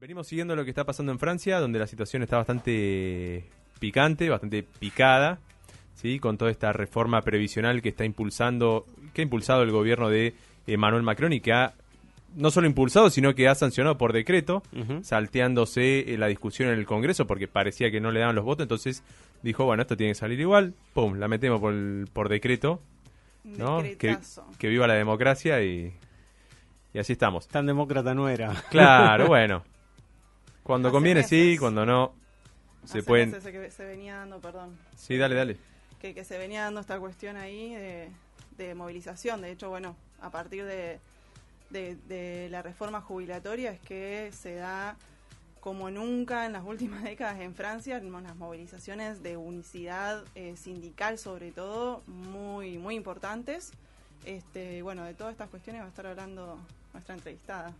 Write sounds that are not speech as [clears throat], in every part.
Venimos siguiendo lo que está pasando en Francia, donde la situación está bastante picante, bastante picada, ¿sí? con toda esta reforma previsional que está impulsando, que ha impulsado el gobierno de Emmanuel Macron y que ha no solo impulsado, sino que ha sancionado por decreto, Ujú. salteándose eh, la discusión en el Congreso porque parecía que no le daban los votos, entonces dijo, bueno, esto tiene que salir igual, pum, la metemos por, el- por decreto, ¿no? Que, que viva la democracia y, y así estamos. Tan demócrata no era. Claro, [laughs] bueno. Cuando Hace conviene sí, cuando no se Hace pueden... meses que se venía dando, perdón. Sí, dale, dale. que, que se venía dando esta cuestión ahí de, de movilización. De hecho, bueno, a partir de, de, de la reforma jubilatoria es que se da como nunca en las últimas [laughs] décadas en Francia, unas movilizaciones de unicidad eh, sindical sobre todo muy, muy importantes. Este, bueno, de todas estas cuestiones va a estar hablando nuestra entrevistada.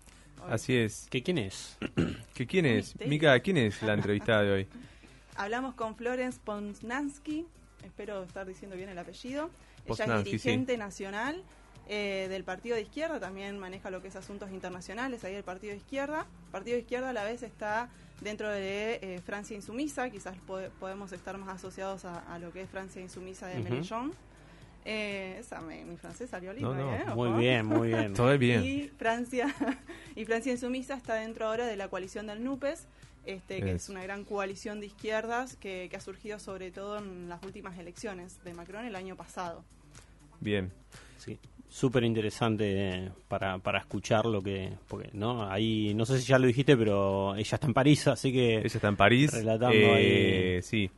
Así es. ¿Que quién es? [clears throat] ¿Que ¿Quién es? Mica, ¿quién es la entrevistada de hoy? [laughs] Hablamos con Florence Poznansky, espero estar diciendo bien el apellido. Ella es dirigente nacional eh, del Partido de Izquierda, también maneja lo que es asuntos internacionales, ahí el Partido de Izquierda. El Partido de Izquierda a la vez está dentro de eh, Francia Insumisa, quizás po- podemos estar más asociados a, a lo que es Francia Insumisa de Ujú. Mélenchon. Eh, esa, me- mi francés salió lindo, No, no, ¿eh? Muy bien, muy bien. [laughs] Todo bien. Y Francia, [laughs] y Francia Insumisa está dentro ahora de la coalición del NUPES, este, que Es. es una gran coalición de izquierdas que, que ha surgido sobre todo en las últimas elecciones de Macron el año pasado. Bien. Sí. Súper interesante para, para escuchar lo que... Porque, ¿no? Ahí, no sé si ya lo dijiste, pero ella está en París, así que... Ella está en París. Relatando eh, ahí. Sí,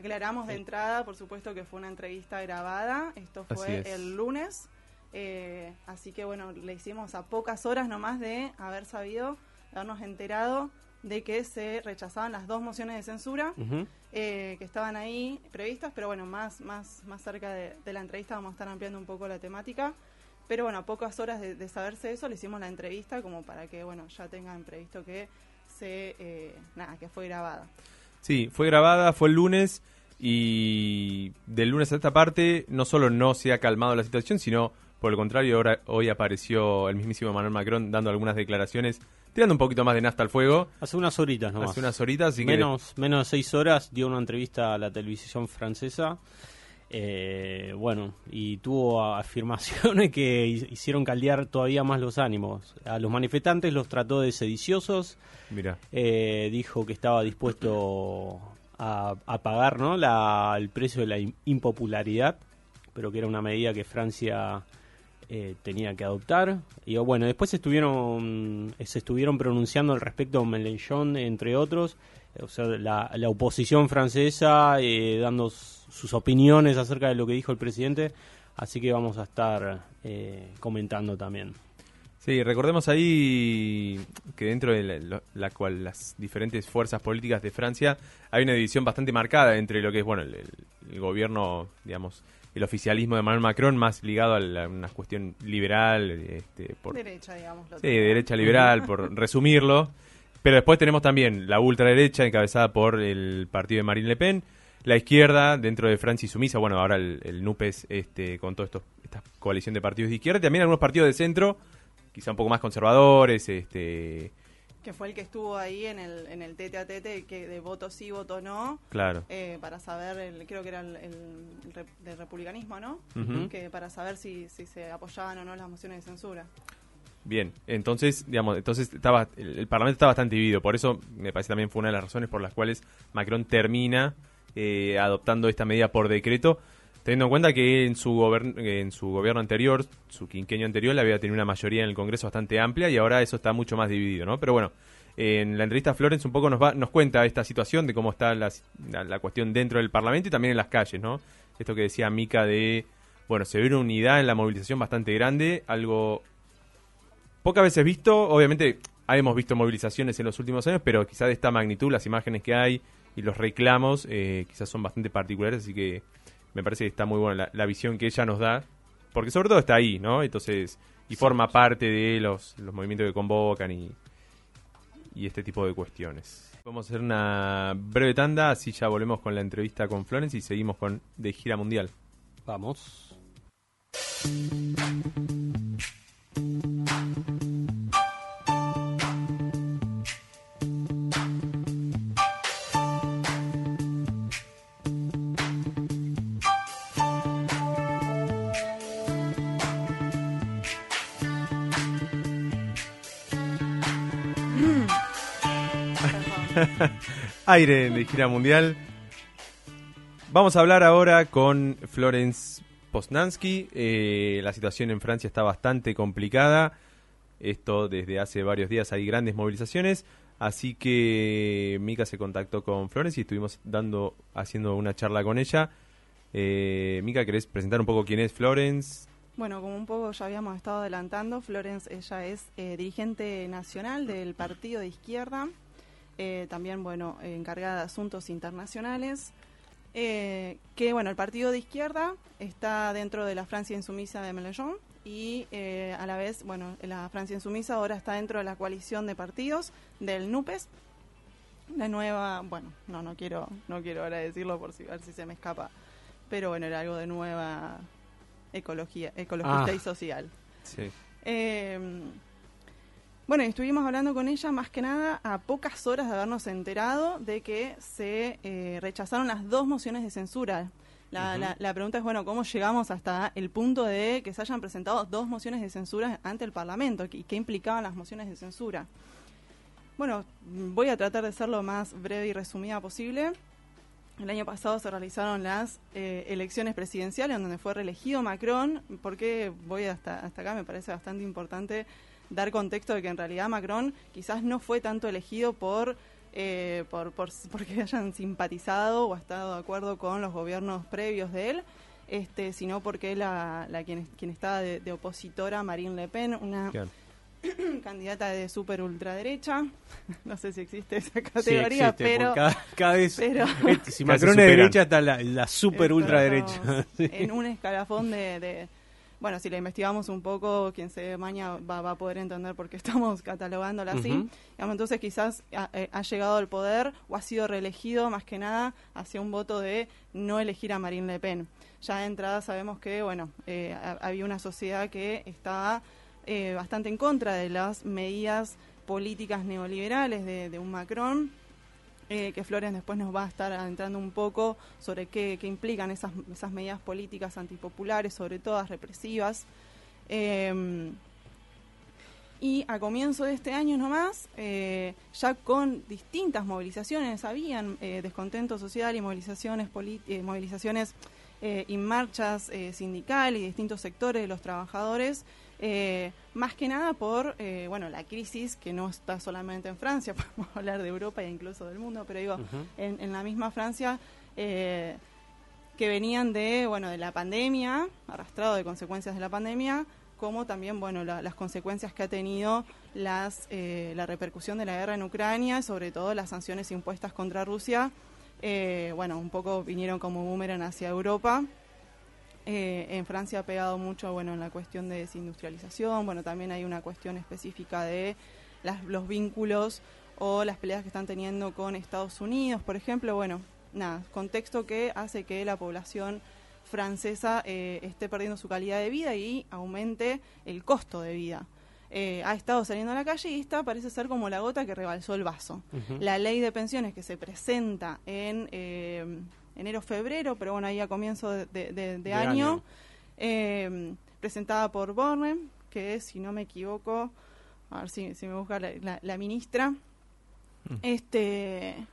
Aclaramos de entrada, por supuesto que fue una entrevista grabada, esto fue es. el lunes, eh, así que bueno, le hicimos a pocas horas nomás de haber sabido, de habernos enterado de que se rechazaban las dos mociones de censura. Eh, que estaban ahí previstas, pero bueno, más, más, más cerca de, de la entrevista vamos a estar ampliando un poco la temática. Pero bueno, a pocas horas de, de saberse eso, le hicimos la entrevista como para que, bueno, ya tengan previsto que se, eh, nada, que fue grabada. Sí, fue grabada, fue el lunes y del lunes a esta parte no solo no se ha calmado la situación, sino por el contrario, ahora, hoy apareció el mismísimo Manuel Macron dando algunas declaraciones, tirando un poquito más de nasta al fuego, Hace unas horitas nomás. hace unas horitas, así que menos, menos de seis horas dio una entrevista a la televisión francesa. Eh, bueno, y tuvo afirmaciones que hi- hicieron caldear todavía más los ánimos. A los manifestantes los trató de sediciosos, mira, eh, dijo que estaba dispuesto a, a pagar ¿no? la, el precio de la im- impopularidad, pero que era una medida que Francia eh, tenía que adoptar. Y bueno, después estuvieron, se estuvieron pronunciando al respecto Mélenchon, entre otros, o sea, la, la oposición francesa eh, dando sus opiniones acerca de lo que dijo el presidente. Así que vamos a estar eh, comentando también. Sí, recordemos ahí que dentro de la, cual las diferentes fuerzas políticas de Francia hay una división bastante marcada entre lo que es bueno el, gobierno, digamos, el oficialismo de Emmanuel Macron más ligado a, la- una cuestión liberal, este, por, Derecha, digamos. lo sí, tengo. derecha liberal, [laughs] por resumirlo. Pero después tenemos también la ultraderecha encabezada por el partido de Marine Le Pen, la izquierda dentro de Francia y sumisa, bueno, ahora el, el NUPES este, con toda esta coalición de partidos de izquierda, y también algunos partidos de centro, quizá un poco más conservadores, este, Que fue el que estuvo ahí en el, en el tete a tete, que de voto sí, voto no, claro. eh, para saber, el, creo que era el, el rep- del republicanismo, ¿no? Que para saber si, si se apoyaban o no las mociones de censura. Bien, entonces, digamos, entonces estaba el, el Parlamento está bastante dividido, por eso me parece también fue una de las razones por las cuales Macron termina eh, adoptando esta medida por decreto, teniendo en cuenta que en su en su gobierno anterior, su quinquenio anterior, había tenido una mayoría en el Congreso bastante amplia y ahora eso está mucho más dividido, ¿no? Pero bueno, en la entrevista Florence un poco nos va, nos cuenta esta situación de cómo está la, cuestión dentro del Parlamento y también en las calles, ¿no? Esto que decía Mica de, bueno, se ve una unidad en la movilización bastante grande, algo pocas veces visto, obviamente hemos visto movilizaciones en los últimos años, pero quizás de esta magnitud, las imágenes que hay y los reclamos, eh, quizás son bastante particulares, así que me parece que está muy buena la, la visión que ella nos da, porque sobre todo está ahí, ¿no? Entonces, y forma parte de los, los movimientos que convocan y, y este tipo de cuestiones. Vamos a hacer una breve tanda, así ya volvemos con la entrevista con Florence y seguimos con De Gira Mundial. Vamos. [laughs] Aire de gira mundial. Vamos a hablar ahora con Florence Posnansky. Eh, la situación en Francia está bastante complicada. Esto desde hace varios días hay grandes movilizaciones. Así que Mika se contactó con Florence y estuvimos dando, haciendo una charla con ella. Eh, Mika, ¿querés presentar un poco quién es Florence? Bueno, como un poco ya habíamos estado adelantando, Florence, ella es eh, dirigente nacional del Partido de Izquierda, eh, también, bueno, encargada de asuntos internacionales, eh, que, bueno, el Partido de Izquierda está dentro de la Francia insumisa de Mélenchon y a la vez, bueno, la Francia insumisa ahora está dentro de la coalición de partidos del NUPES, la nueva, bueno, no, no quiero, no quiero ahora decirlo por si, ver si se me escapa, pero bueno, era algo de nueva ecología, ecologista Ah. y social. Sí. Eh, bueno, y estuvimos hablando con ella más que nada a pocas horas de habernos enterado de que se eh, rechazaron las dos mociones de censura. La, la- la pregunta es, bueno, ¿cómo llegamos hasta el punto de que se hayan presentado dos mociones de censura ante el Parlamento? ¿Y qué implicaban las mociones de censura? Bueno, voy a tratar de ser lo más breve y resumida posible. El año pasado se realizaron las eh, elecciones presidenciales en donde fue reelegido Macron. porque voy hasta, hasta acá? Me parece bastante importante dar contexto de que en realidad Macron quizás no fue tanto elegido por, eh, por, por porque hayan simpatizado o estado de acuerdo con los gobiernos previos de él, este, sino porque la, la quien, quien estaba de, opositora, Marine Le Pen, una. [clears throat] candidata de super ultraderecha, [laughs] no sé si existe esa Sí, categoría, existe, pero cada, cada vez pero- [laughs] este, si Macron es derecha está la, la super ultraderecha. [laughs] Sí. En un escalafón de, de- Bueno, si la investigamos un poco, quien se maña va, va a poder entender por qué estamos catalogándola así. Entonces quizás ha, eh, ha llegado al poder o ha sido reelegido más que nada hacia un voto de no elegir a Marine Le Pen. Ya de entrada sabemos que, bueno, eh, ha- había una sociedad que estaba eh, bastante en contra de las medidas políticas neoliberales de, un Macron eh, que Flores después nos va a estar adentrando un poco sobre qué, implican esas, esas medidas políticas antipopulares, sobre todas represivas. Eh, y a comienzo de este año nomás, eh, ya con distintas movilizaciones, habían descontento social y movilizaciones, movilizaciones y marchas sindicales y distintos sectores de los trabajadores, eh, más que nada por eh, bueno la crisis que no está solamente en Francia, [laughs] podemos hablar de Europa e incluso del mundo, pero digo, en la misma Francia eh, que venían de bueno de la pandemia, arrastrado de consecuencias de la pandemia, como también bueno la- las consecuencias que ha tenido las eh, la repercusión de la guerra en Ucrania, sobre todo las sanciones impuestas contra Rusia, eh, bueno un poco vinieron como boomerang hacia Europa. Eh, en Francia ha pegado mucho bueno en la cuestión de desindustrialización, bueno también hay una cuestión específica de las- los vínculos o las peleas que están teniendo con Estados Unidos, por ejemplo, bueno, nada, contexto que hace que la población francesa eh, esté perdiendo su calidad de vida y aumente el costo de vida. Eh, ha estado saliendo a la calle y esta parece ser como la gota que rebalsó el vaso. La ley de pensiones que se presenta en eh, enero-febrero, pero bueno, ahí a comienzo de, de- de- de De año, año. eh, presentada por Borne, que es, si no me equivoco, a ver si, si me busca la, la- la ministra, este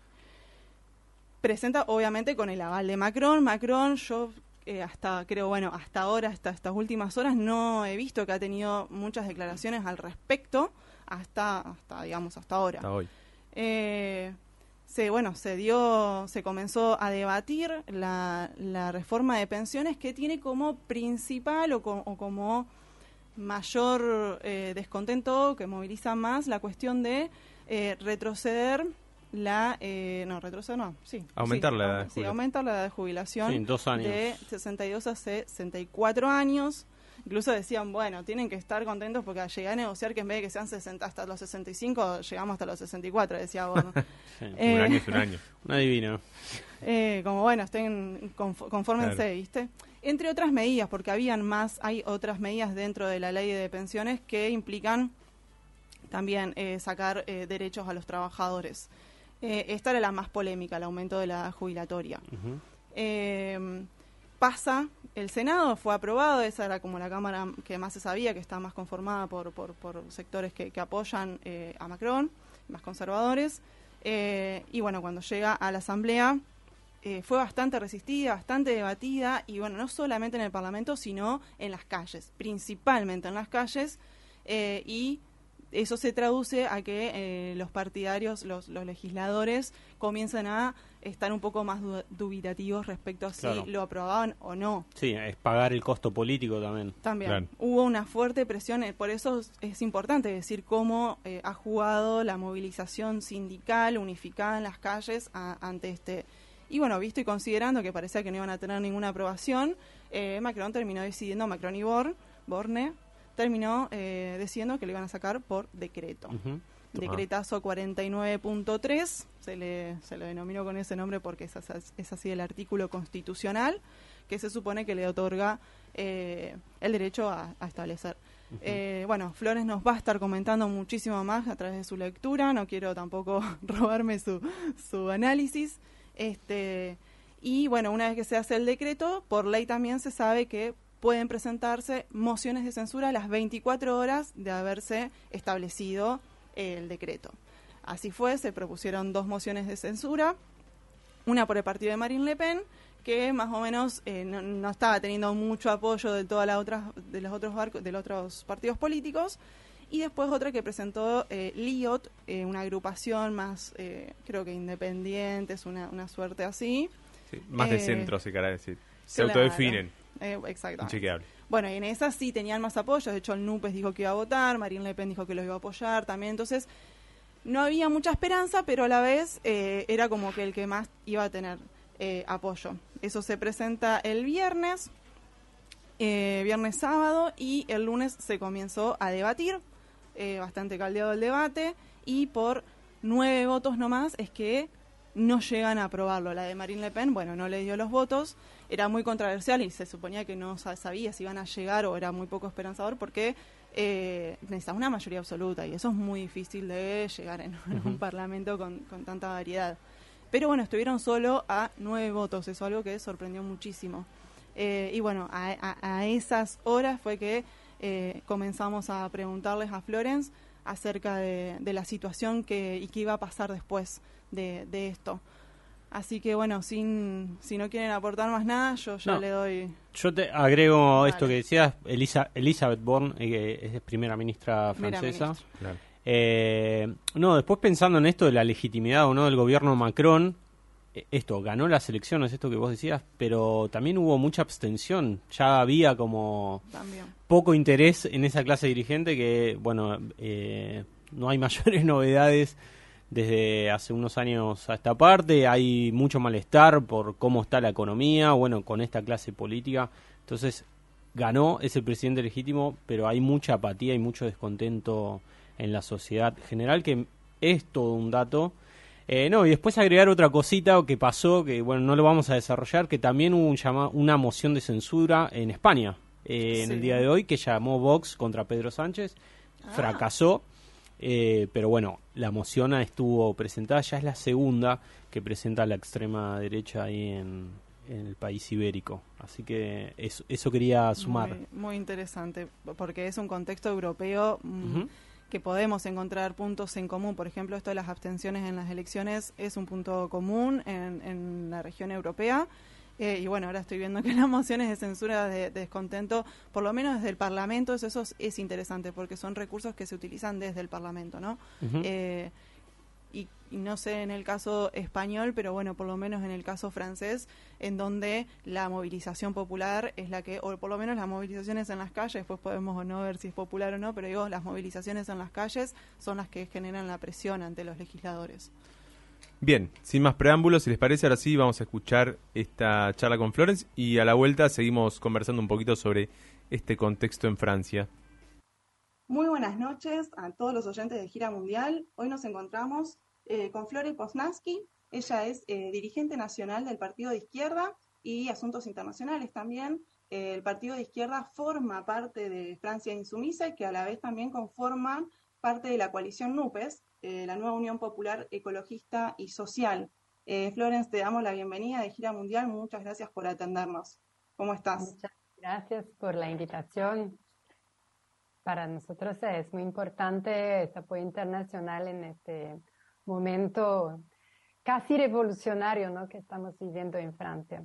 presenta obviamente con el aval de Macron. Macron, yo eh, hasta, creo, bueno, hasta ahora, hasta estas últimas horas, no he visto que ha tenido muchas declaraciones al respecto, hasta, hasta digamos, hasta ahora. Hasta hoy. Eh, se, bueno, se dio, se comenzó a debatir la, la reforma de pensiones que tiene como principal o, co- o como mayor eh, descontento que moviliza más la cuestión de eh, retroceder la eh, no retroceder no sí Aumentar sí, la edad de sí, jubilación. aumentar la edad de jubilación Sí, en dos años. de 62 a 64 años. Incluso decían, bueno, tienen que estar contentos porque llegué a negociar que en vez de que sean 60 hasta los 65, llegamos hasta los 64, decía Bono. [laughs] Sí. Eh, un año es un [laughs] año. Un adivino. Eh, como bueno, estén conf- confórmense, Claro. ¿viste? Entre otras medidas, porque habían más, hay otras medidas dentro de la ley de pensiones que implican también eh, sacar eh, derechos a los trabajadores. Eh, esta era la más polémica, el aumento de la jubilatoria. Eh, pasa, el Senado fue aprobado, esa era como la Cámara que más se sabía, que está más conformada por, sectores que, apoyan eh, a Macron, más conservadores. Eh, y bueno, cuando llega a la Asamblea eh, fue bastante resistida, bastante debatida, y bueno, no solamente en el Parlamento, sino en las calles, principalmente en las calles, y eso se traduce a que los partidarios, los, legisladores, comiencen a estar un poco más dubitativos respecto a si lo aprobaban o no. Sí, es pagar el costo político también. También. Hubo una fuerte presión, eh, por eso es importante decir cómo eh, ha jugado la movilización sindical unificada en las calles ante este. Y bueno, visto y considerando que parecía que no iban a tener ninguna aprobación, Macron terminó decidiendo, Macron y Borne, terminó eh, diciendo que le iban a sacar por decreto. Decretazo 49.3, se le, se le denominó con ese nombre porque es, es, así el artículo constitucional que se supone que le otorga eh, el derecho a, establecer. Eh, bueno, Flores nos va a estar comentando muchísimo más a través de su lectura, no quiero tampoco [laughs] robarme su, su análisis. Este, y bueno, una vez que se hace el decreto, por ley también se sabe que pueden presentarse mociones de censura a las 24 horas de haberse establecido el decreto. Así fue, se propusieron dos mociones de censura, una por el partido de Marine Le Pen, que más o menos eh, no, estaba teniendo mucho apoyo de todas las otras de los otros de los otros partidos políticos, y después otra que presentó eh, LIOT, eh, una agrupación más, eh, creo que independiente, es una, una suerte así. más de centro, se quiere decir. Se autodefinen. Eh, Bueno, y en esa sí tenían más apoyo. De hecho, el NUPES dijo que iba a votar, Marine Le Pen dijo que lo iba a apoyar también. Entonces, no había mucha esperanza, pero a la vez eh, era como que el que más iba a tener eh, apoyo. Eso se presenta el viernes, eh, viernes sábado, y el lunes se comenzó a debatir. bastante caldeado el debate. Y por nueve votos nomás es que no llegan a aprobarlo. La de Marine Le Pen, bueno, no le dio los votos era muy controversial y se suponía que no sabía si iban a llegar o era muy poco esperanzador porque eh, necesitas una mayoría absoluta y eso es muy difícil de llegar en, [laughs] un parlamento con, tanta variedad. Pero bueno, estuvieron solo a nueve votos, eso es algo que sorprendió muchísimo. Eh, y bueno, a, esas horas fue que eh, comenzamos a preguntarles a Florence acerca de, la situación que, y qué iba a pasar después de, de esto. Así que bueno, sin, si no quieren aportar más nada, yo ya le doy. Yo te agrego esto que decías, Elisa, Elizabeth Bourne, eh, que es primera ministra francesa. Eh, no, después pensando en esto de la legitimidad o no del gobierno Macron, eh, esto, ganó las elecciones, esto que vos decías, pero también hubo mucha abstención. Ya había como poco interés en esa clase dirigente que, bueno, no hay [laughs] mayores novedades desde hace unos años a esta parte. Hay mucho malestar por cómo está la economía, bueno, con esta clase política. Entonces, ganó, es el presidente legítimo, pero hay mucha apatía y mucho descontento en la sociedad general, que es todo un dato. Eh, no, y después agregar otra cosita que pasó, que bueno, no lo vamos a desarrollar, que también hubo un una moción de censura en España eh, en el día de hoy, que llamó Vox contra Pedro Sánchez, ah. fracasó. Eh, pero bueno, la moción estuvo presentada, ya es la segunda que presenta la extrema derecha ahí en, el país ibérico. Así que eso, eso quería sumar. Muy, interesante, porque es un contexto europeo mm, que podemos encontrar puntos en común. Por ejemplo, esto de las abstenciones en las elecciones es un punto común en, en la región europea. Eh, y bueno, ahora estoy viendo que las mociones de censura de, descontento, por lo menos desde el Parlamento, eso, es interesante porque son recursos que se utilizan desde el Parlamento, ¿no? Eh, y, no sé en el caso español, pero bueno, por lo menos en el caso francés, en donde la movilización popular es la que, o por lo menos las movilizaciones en las calles, después podemos o no ver si es popular o no, pero digo, las movilizaciones en las calles son las que generan la presión ante los legisladores. Bien, sin más preámbulos, si les parece, ahora sí vamos a escuchar esta charla con Florence y a la vuelta seguimos conversando un poquito sobre este contexto en Francia. Muy buenas noches a todos los oyentes de Gira Mundial. Hoy nos encontramos eh, con Flore Poznansky. Ella es eh, dirigente nacional del Partido de Izquierda y Asuntos Internacionales también. Eh, el Partido de Izquierda forma parte de Francia Insumisa que a la vez también conforma parte de la coalición NUPES, eh, la nueva Unión Popular Ecologista y Social. Eh, Florence, te damos la bienvenida de Gira Mundial. Muchas gracias por atendernos. ¿Cómo estás? Muchas gracias por la invitación. Para nosotros es muy importante este apoyo internacional en este momento casi revolucionario ¿no? que estamos viviendo en Francia.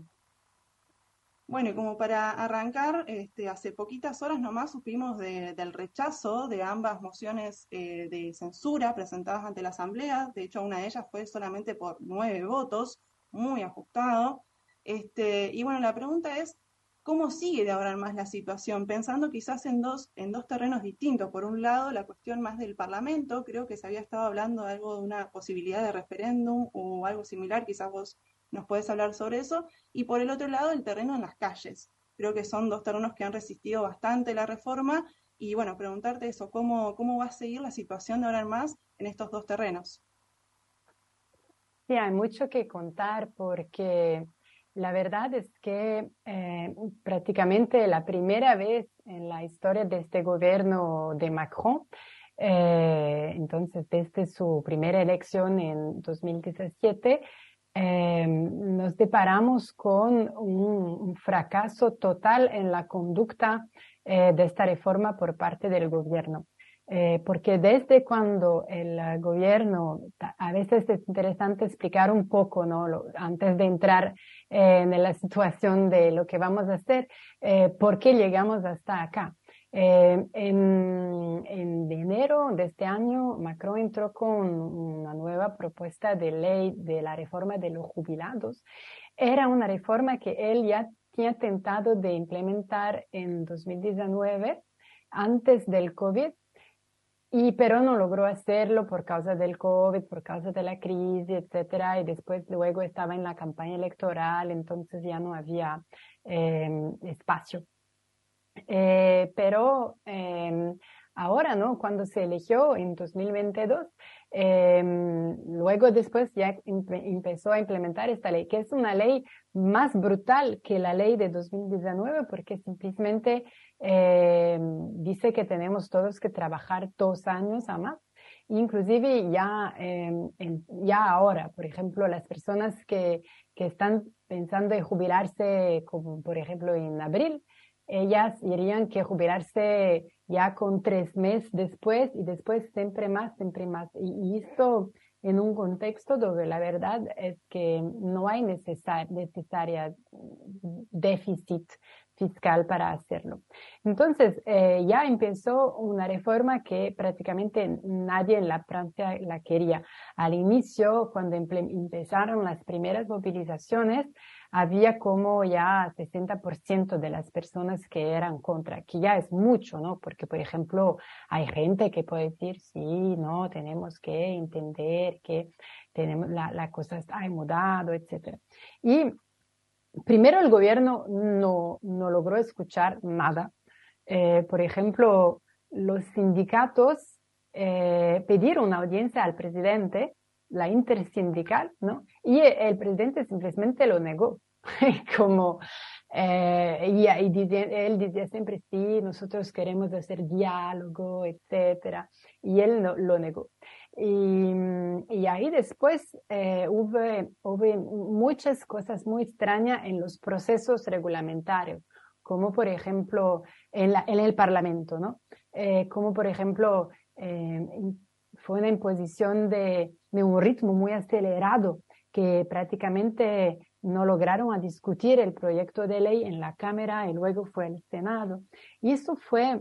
Bueno, y como para arrancar, este, hace poquitas horas nomás supimos del rechazo de ambas mociones eh, de censura presentadas ante la Asamblea. De hecho, una de ellas fue solamente por nueve votos, muy ajustado. Este, y bueno, la pregunta es, ¿cómo sigue de ahora más la situación? Pensando quizás en dos, en dos terrenos distintos. Por un lado, la cuestión más del Parlamento, creo que se había estado hablando de algo de una posibilidad de referéndum o algo similar, quizás vos nos puedes hablar sobre eso. Y por el otro lado, el terreno en las calles. Creo que son dos terrenos que han resistido bastante la reforma. Y bueno, preguntarte eso, ¿cómo, cómo va a seguir la situación de ahora más en estos dos terrenos? Sí, hay mucho que contar porque la verdad es que eh, prácticamente la primera vez en la historia de este gobierno de Macron, eh, entonces desde su primera elección en 2017, eh, nos deparamos con un, fracaso total en la conducta eh, de esta reforma por parte del gobierno. Eh, porque desde cuando el gobierno, a veces es interesante explicar un poco, ¿no? antes de entrar en la [laughs] situación de lo que vamos a hacer, por qué llegamos hasta acá. Enero de este año, Macron entró con una nueva propuesta de ley de la reforma de los jubilados. Era una reforma que él ya tenía tentado de implementar en 2019, antes del COVID, y pero no logró hacerlo por causa del COVID, por causa de la crisis, etcétera, y después luego estaba en la campaña electoral, entonces ya no había eh, espacio eh, pero eh, ahora, ¿no? Cuando se eligió en 2022, eh, luego después ya empezó a implementar esta ley, que es una ley más brutal que la ley de 2019, porque simplemente eh, dice que tenemos todos que trabajar dos años a más. Inclusive ya, em, ya ahora, por ejemplo, las personas que, que están pensando en jubilarse, como por ejemplo en abril, ellas irían que jubilarse ya con tres meses después y después siempre más, siempre más. Y, esto en un contexto donde la verdad es que no hay necesaria déficit fiscal para hacerlo. Entonces, eh, ya empezó una reforma que prácticamente nadie en la Francia la quería. Al inicio, cuando empezaron las primeras movilizaciones, había como ya 60% de las personas que eran contra, que ya es mucho, ¿no? Porque, por ejemplo, hay gente que puede decir, sí, no, tenemos que entender que tenemos, la, la cosa está mudado, etc. Y primero el gobierno no, no logró escuchar nada. Eh, por ejemplo, los sindicatos eh, pidieron una audiencia al presidente la intersindical, ¿no? Y el presidente simplemente lo negó, [laughs] como, eh, y, él decía siempre, sí, nosotros queremos hacer diálogo, etcétera, y él no, lo negó. Y, y ahí después eh, hubo, hubo muchas cosas muy extrañas en los procesos regulamentarios, como por ejemplo en, la, en el Parlamento, ¿no? Eh, como por ejemplo eh, fue una imposición de, un ritmo muy acelerado que prácticamente no lograron a discutir el proyecto de ley en la Cámara y luego fue al Senado. Y eso fue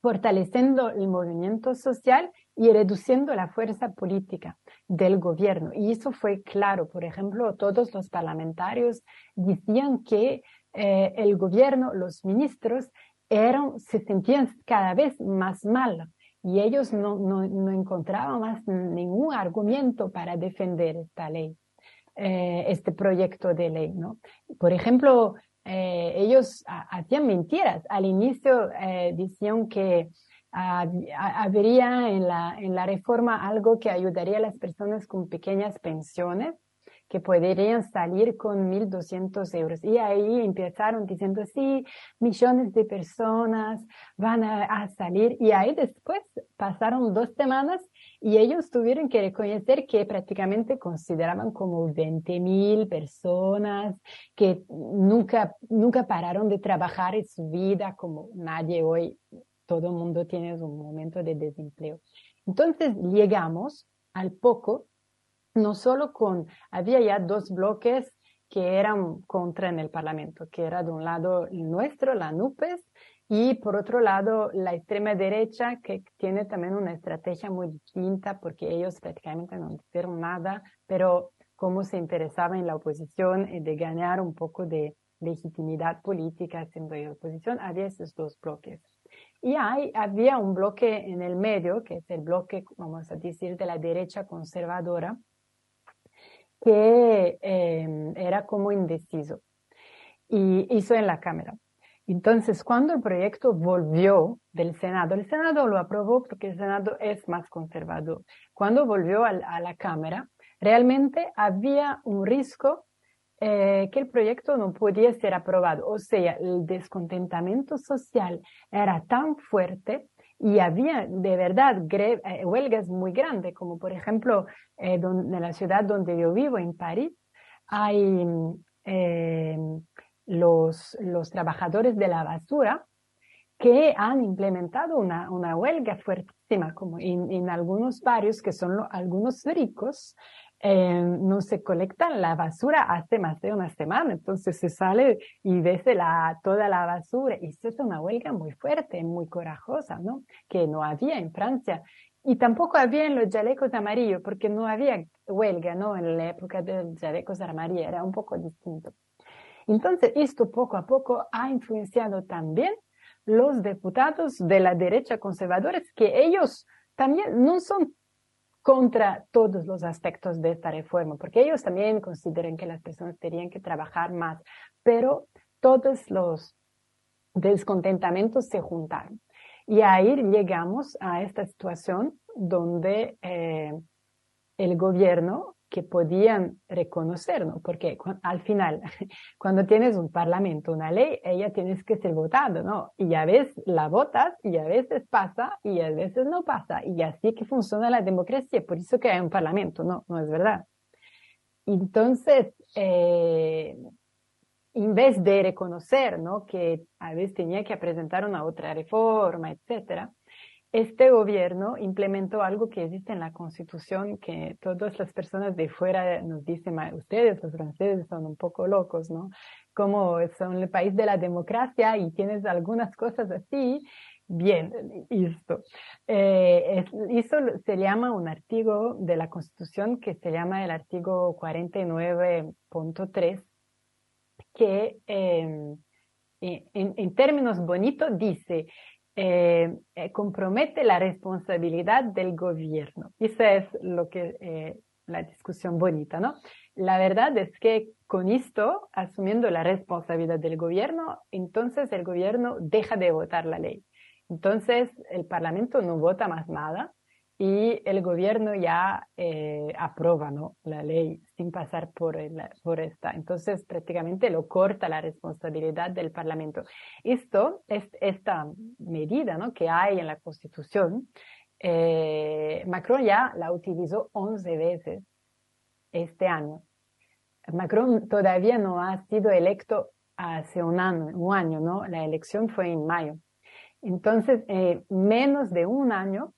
fortaleciendo el movimiento social y reduciendo la fuerza política del gobierno. Y eso fue claro. Por ejemplo, todos los parlamentarios decían que eh, el gobierno, los ministros, eran, se sentían cada vez más mal y ellos no, no, no encontraban más ningún argumento para defender esta ley, eh, este proyecto de ley, ¿no? Por ejemplo, eh, ellos hacían mentiras. Al inicio eh, decían que habría en la, en la reforma algo que ayudaría a las personas con pequeñas pensiones que podrían salir con 1.200 euros. Y ahí empezaron diciendo, sí, millones de personas van a, salir. Y ahí después pasaron dos semanas y ellos tuvieron que reconocer que prácticamente consideraban como 20.000 personas que nunca, nunca pararon de trabajar en su vida, como nadie hoy, todo el mundo tiene un momento de desempleo. Entonces llegamos al poco, no solo con, había ya dos bloques que eran contra en el Parlamento, que era de un lado nuestro, la NUPES, y por otro lado la extrema derecha, que tiene también una estrategia muy distinta, porque ellos prácticamente no hicieron nada, pero como se interesaba en la oposición y de ganar un poco de legitimidad política siendo de oposición, había esos dos bloques. Y hay, había un bloque en el medio, que es el bloque, vamos a decir, de la derecha conservadora, que eh, era como indeciso. Y hizo en la Cámara. Entonces, cuando el proyecto volvió del Senado, el Senado lo aprobó porque el Senado es más conservador. Cuando volvió a, la Cámara, realmente había un riesgo eh, que el proyecto no podía ser aprobado. O sea, el descontentamiento social era tan fuerte y había de verdad eh, huelgas muy grandes, como por ejemplo eh, en la ciudad donde yo vivo, en París, hay eh, los, los trabajadores de la basura que han implementado una, una huelga fuertísima, como en, en algunos barrios que son algunos ricos, eh, no se colectan la basura hace más de una semana, entonces se sale y ves la, toda la basura. Y esto es una huelga muy fuerte, muy corajosa, ¿no? Que no había en Francia. Y tampoco había en los chalecos amarillos, porque no había huelga, ¿no? En la época de los chalecos amarillos era un poco distinto. Entonces, esto poco a poco ha influenciado también los diputados de la derecha conservadores, que ellos también no son contra todos los aspectos de esta reforma, porque ellos también consideran que las personas tenían que trabajar más, pero todos los descontentamientos se juntaron. Y ahí llegamos a esta situación donde eh, el gobierno que podían reconocer, ¿no? Porque al final, [laughs] cuando tienes un parlamento, una ley, ella tienes que ser votado, ¿no? Y a veces la votas y a veces pasa y a veces no pasa. Y así que funciona la democracia, por eso que hay un parlamento, ¿no? No es verdad. Entonces, eh, en vez de reconocer, ¿no? Que a veces tenía que presentar una otra reforma, etcétera, este gobierno implementó algo que existe en la Constitución, que todas las personas de fuera nos dicen, ustedes los franceses son un poco locos, ¿no? Como son el país de la democracia y tienes algunas cosas así, bien, esto. Eh, eso se llama un artículo de la Constitución que se llama el artículo 49.3, que em, en, en términos bonitos dice, eh, eh, compromete la responsabilidad del gobierno. Esa es lo que eh, la discusión bonita, ¿no? La verdad es que con esto, asumiendo la responsabilidad del gobierno, entonces el gobierno deja de votar la ley. Entonces el Parlamento no vota más nada y el gobierno ya eh, aprueba ¿no? la ley sin pasar por, por esta. Entonces prácticamente lo corta la responsabilidad del Parlamento. Esto, es, esta medida ¿no? que hay en la Constitución, eh, Macron ya la utilizó 11 veces este año. Macron todavía no ha sido electo hace un año, un año ¿no? La elección fue en mayo. Entonces, eh, menos de un año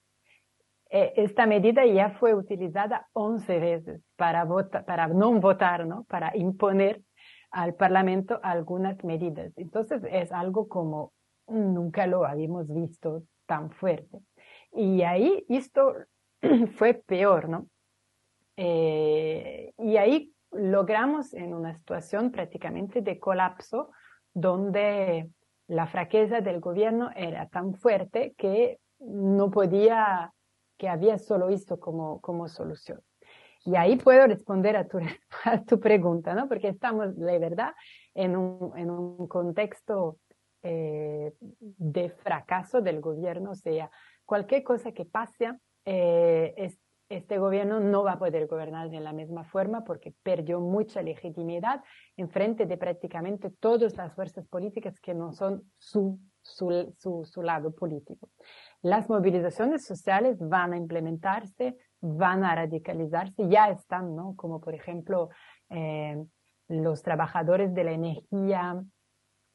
esta medida ya fue utilizada 11 veces para, para no votar, ¿no? para imponer al Parlamento algunas medidas. Entonces es algo como nunca lo habíamos visto tan fuerte. Y ahí esto [clears throat] fue peor, ¿no? Eh, y ahí logramos en una situación prácticamente de colapso donde la fraqueza del gobierno era tan fuerte que no podía que había solo esto como, como solución. Y ahí puedo responder a tu, [laughs] a tu pregunta, ¿no? Porque estamos, de verdad, en un, en un contexto eh, de fracaso del gobierno, o sea, cualquier cosa que pase, eh, este gobierno no va a poder gobernar de la misma forma porque perdió mucha legitimidad en frente de prácticamente todas las fuerzas políticas que no son su, su, su, su lado político las movilizaciones sociales van a implementarse, van a radicalizarse, ya están, ¿no? Como por ejemplo, eh, los trabajadores de la energía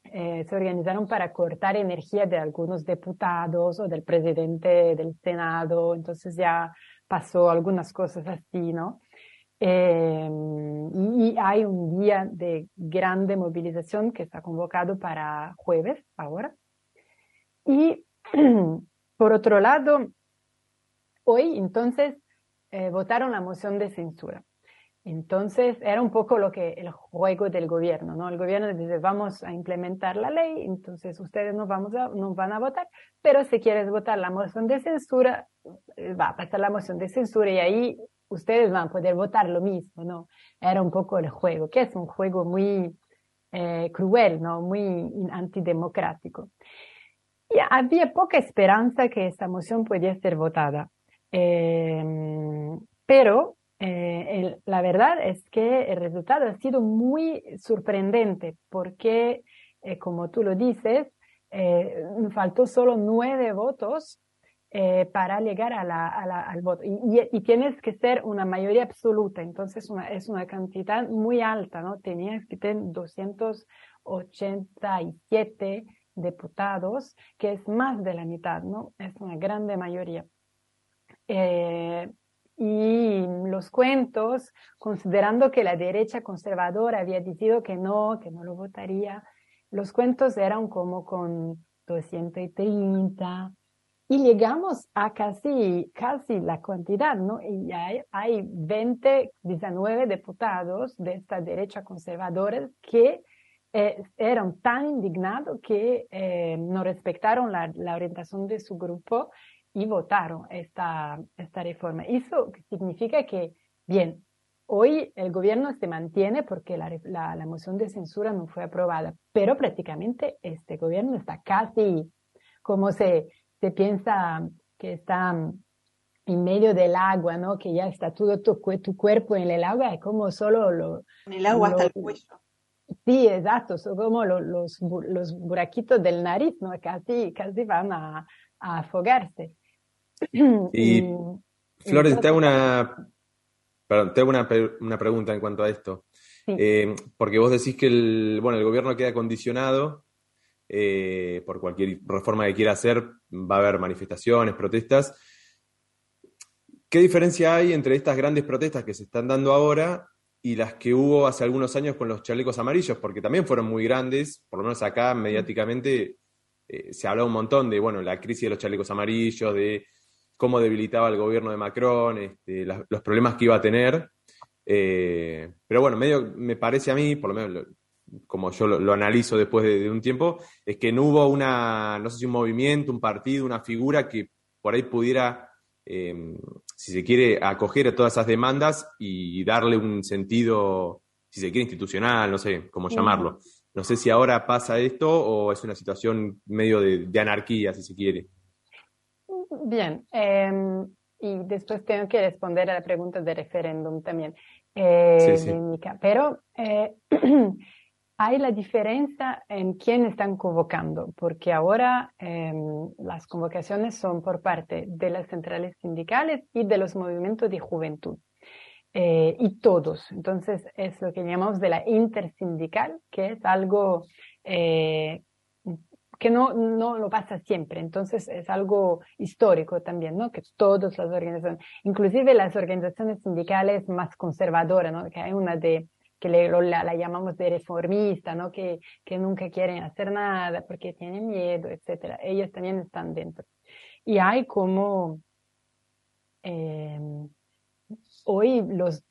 eh, se organizaron para cortar energía de algunos diputados o del presidente del Senado, entonces ya pasó algunas cosas así, ¿no? Eh, y hay un día de grande movilización que está convocado para jueves ahora. Y [clears throat] por otro lado, hoy entonces eh, votaron la moción de censura. Entonces era un poco lo que el juego del gobierno, ¿no? El gobierno dice vamos a implementar la ley, entonces ustedes no vamos a, no van a votar, pero si quieres votar la moción de censura, va a pasar la moción de censura y ahí ustedes van a poder votar lo mismo, ¿no? Era un poco el juego, que es un juego muy eh, cruel, ¿no? Muy antidemocrático. Y había poca esperanza que esta moción pudiera ser votada. Eh, pero eh, la verdad es que el resultado ha sido muy sorprendente porque, como tú lo dices, faltó solo nueve votos eh, para llegar a la, al voto. Y, tienes que ser una mayoría absoluta, entonces es una cantidad muy alta, ¿no? Tenías que tener 287 diputados, que es más de la mitad, ¿no? Es una grande mayoría. Eh, y los cuentos, considerando que la derecha conservadora había dicho que no, que no lo votaría, los cuentos eran como con 230, y llegamos a casi, casi la cantidad, ¿no? Y hay, hay 20, 19 diputados de esta derecha conservadora que eh, eran tan indignados que eh, no respetaron la, la, orientación de su grupo y votaron esta, esta reforma. Eso significa que, bien, hoy el gobierno se mantiene porque la, la, la moción de censura no fue aprobada, pero prácticamente este gobierno está casi como se se piensa que está en medio del agua, ¿no? Que ya está todo tu, tu cuerpo en el agua, es como solo lo... En el agua hasta el cuello. Sí, exacto, son como los, los buraquitos del nariz, ¿no? Casi, casi van a, a afogarse. [clears throat] Y, Flores, te hago una, perdón, te hago una, una, pregunta en cuanto a esto. Eh, porque vos decís que el, bueno, el gobierno queda condicionado eh, por cualquier reforma que quiera hacer, va a haber manifestaciones, protestas. ¿Qué diferencia hay entre estas grandes protestas que se están dando ahora y las que hubo hace algunos años con los chalecos amarillos? Porque también fueron muy grandes, por lo menos acá mediáticamente eh, se habló un montón de, bueno, la crisis de los chalecos amarillos, de cómo debilitaba el gobierno de Macron, este, los problemas que iba a tener. Eh, pero bueno, medio me parece a mí, por lo menos como yo lo, analizo después de, un tiempo, es que no hubo una, no sé si un movimiento, un partido, una figura que por ahí pudiera, eh, si se quiere, acoger a todas esas demandas y darle un sentido, si se quiere, institucional, no sé cómo llamarlo. No sé si ahora pasa esto o es una situación medio de, anarquía, si se quiere. Bien, em, y después tengo que responder a la pregunta de referéndum también. Eh, sí, sí. Pero eh, [clears throat] hay la diferencia en quién están convocando, porque ahora em, las convocaciones son por parte de las centrales sindicales y de los movimientos de juventud. Eh, y todos. Entonces es lo que llamamos de la intersindical, que es algo eh, que no, no lo pasa siempre. Entonces es algo histórico también, ¿no? Que todas las organizaciones, inclusive las organizaciones sindicales más conservadoras, ¿no? Que hay una de que la, llamamos de reformista, ¿no? Que, que nunca quieren hacer nada porque tienen miedo, etcétera. Ellos también están dentro. Y hay como em, hoy los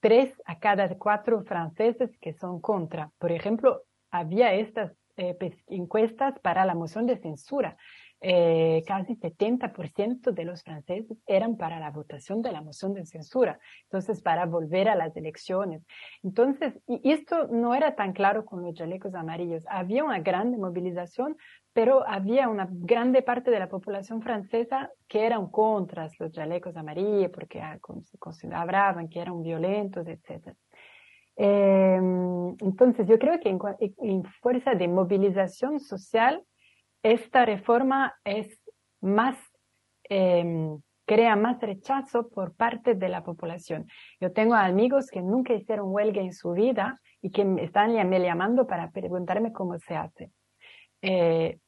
tres a cada cuatro franceses que son contra. Por ejemplo, había estas eh, encuestas para la moción de censura eh, casi 70% de los franceses eran para la votación de la moción de censura, entonces para volver a las elecciones. Entonces, y esto no era tan claro con los chalecos amarillos. Había una gran movilización, pero había una grande parte de la población francesa que eran contra los chalecos amarillos porque ah, consideraban que eran violentos, etc. Em, entonces, yo creo que en fuerza de movilización social, esta reforma es más, em, crea más rechazo por parte de la población. Yo tengo amigos que nunca hicieron huelga en su vida y que me están me llamando para preguntarme cómo se hace. Eh,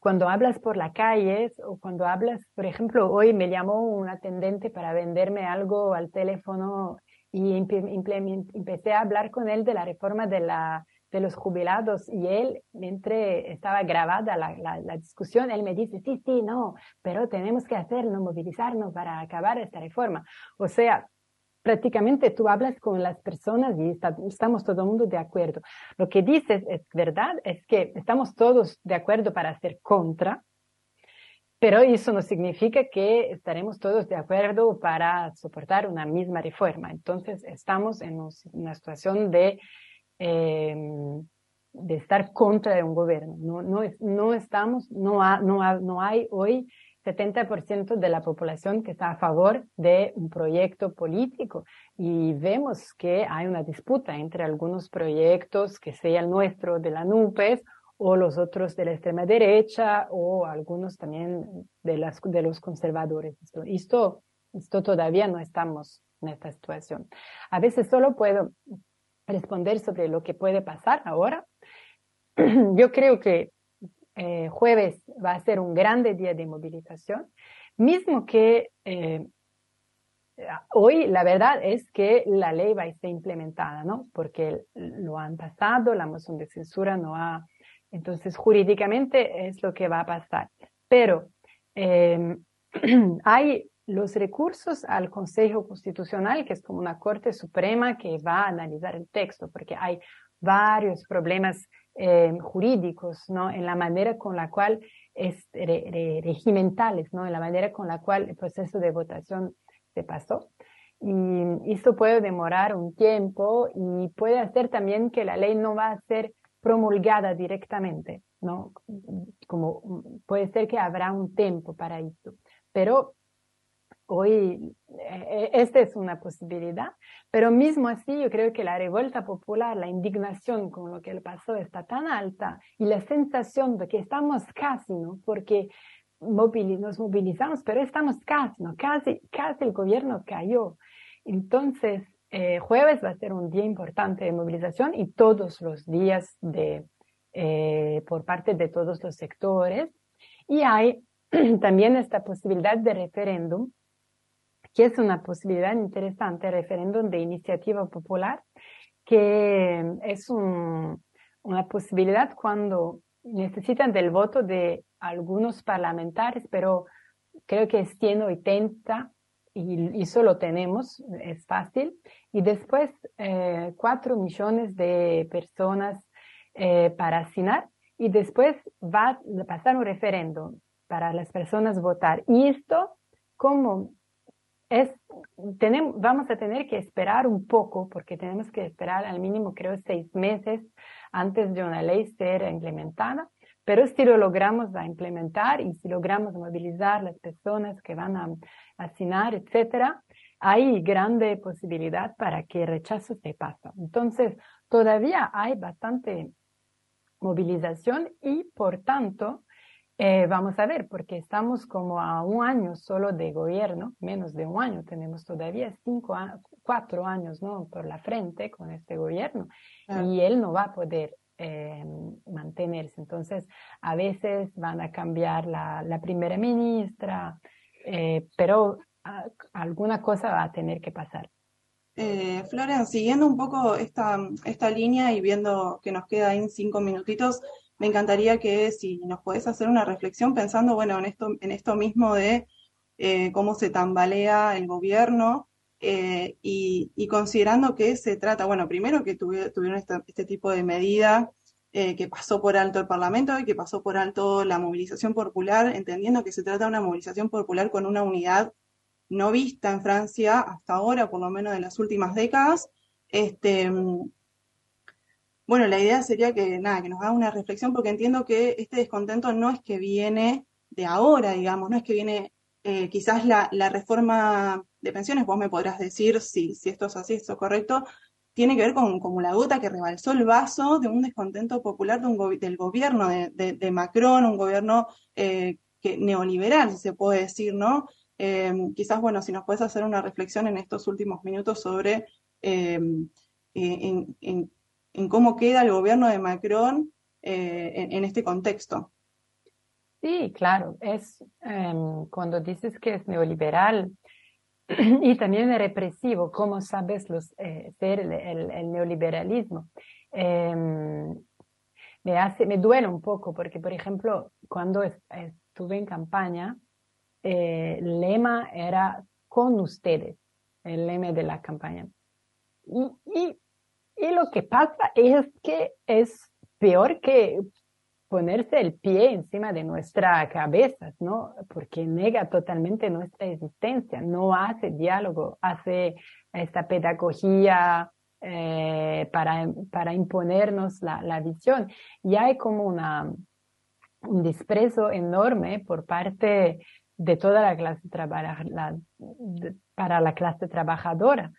cuando hablas por la calle o cuando hablas, por ejemplo, hoy me llamó un atendente para venderme algo al teléfono y empecé a hablar con él de la reforma de, la, de los jubilados y él, mientras estaba grabada la, la, discusión, él me dice, sí, sí, no, pero tenemos que hacerlo, movilizarnos para acabar esta reforma. O sea, prácticamente tú hablas con las personas y estamos todo el mundo de acuerdo. Lo que dices es verdad, es que estamos todos de acuerdo para ser contra, pero eso no significa que estaremos todos de acuerdo para soportar una misma reforma. Entonces estamos en una situación de, em, de estar contra un gobierno. No, no, no estamos, no, no, no hay hoy 70% de la población que está a favor de un proyecto político y vemos que hay una disputa entre algunos proyectos, que sea el nuestro de la NUPES o los otros de la extrema derecha o algunos también de, las, de los conservadores. Esto, esto todavía no estamos en esta situación. A veces solo puedo responder sobre lo que puede pasar ahora. [clears throat] Yo creo que eh, jueves va a ser un grande día de movilización, mismo que eh, hoy la verdad es que la ley va a ser implementada, ¿no? Porque lo han pasado, la moción de censura no ha, entonces jurídicamente es lo que va a pasar. Pero eh, [clears throat] hay los recursos al Consejo Constitucional, que es como una Corte Suprema que va a analizar el texto, porque hay varios problemas eh, jurídicos, ¿no? En la manera con la cual es regimentales, ¿no? En la manera con la cual el proceso de votación se pasó. Y esto puede demorar un tiempo y puede hacer también que la ley no va a ser promulgada directamente, ¿no? Como puede ser que habrá un tiempo para esto. Pero hoy eh, esta es una posibilidad, pero mismo así yo creo que la revuelta popular, la indignación con lo que pasó está tan alta y la sensación de que estamos casi, ¿no? Porque nos movilizamos, pero estamos casi, ¿no? Casi, casi el gobierno cayó. Entonces, eh, jueves va a ser un día importante de movilización y todos los días de, eh, por parte de todos los sectores. Y hay [clears throat] también esta posibilidad de referéndum que es una posibilidad interesante, referéndum de iniciativa popular, que es una posibilidad cuando necesitan del voto de algunos parlamentarios, pero creo que es 180 y, y solo tenemos, es fácil. Y después eh, 4 millones de personas eh, para asignar y después va a pasar un referéndum para las personas votar. Y esto, como es, tenemos, vamos a tener que esperar un poco, porque tenemos que esperar al mínimo, creo, seis meses antes de una ley ser implementada. Pero si lo logramos implementar y si logramos movilizar las personas que van a asignar, etcétera, hay grande posibilidad para que el rechazo se pase. Entonces, todavía hay bastante movilización y, por tanto, eh, vamos a ver, porque estamos como a un año solo de gobierno, menos de un año, tenemos todavía cinco, cuatro años ¿no? por la frente con este gobierno y él no va a poder eh, mantenerse. Entonces, a veces van a cambiar la, la primera ministra, eh, pero alguna cosa va a tener que pasar. Eh, siguiendo un poco esta, esta línea y viendo que nos queda en cinco minutitos, me encantaría que si nos podés hacer una reflexión pensando, bueno, en esto, en esto mismo de eh, cómo se tambalea el gobierno eh, y, considerando que se trata, bueno, primero que tuvieron este, tipo de medida eh, que pasó por alto el Parlamento y que pasó por alto la movilización popular, entendiendo que se trata de una movilización popular con una unidad no vista en Francia hasta ahora, por lo menos en las últimas décadas, este, bueno, la idea sería que, nada, que nos haga una reflexión porque entiendo que este descontento no es que viene de ahora, digamos, no es que viene eh, quizás la, reforma de pensiones, vos me podrás decir si, si esto es así, esto es correcto, tiene que ver con la gota que rebalsó el vaso de un descontento popular de un del gobierno de, Macron, un gobierno eh, que, neoliberal, si se puede decir, ¿no? Eh, quizás, bueno, si nos puedes hacer una reflexión en estos últimos minutos sobre en, en cómo queda el gobierno de Macron eh, en, este contexto. Sí, claro. Es em, cuando dices que es neoliberal [clears throat] y también represivo, ¿cómo sabes los, eh, ser el, neoliberalismo? Em, me hace, me duele un poco porque, por ejemplo, cuando estuve en campaña, eh, el lema era con ustedes, el lema de la campaña. Y, y lo que pasa es que es peor que ponerse el pie encima de nuestra cabeza, ¿no? Porque nega totalmente nuestra existencia, no hace diálogo, hace esta pedagogía eh, para, para imponernos la, la, visión. Y hay como una, un desprecio enorme por parte de toda la clase trabajadora, para la clase trabajadora.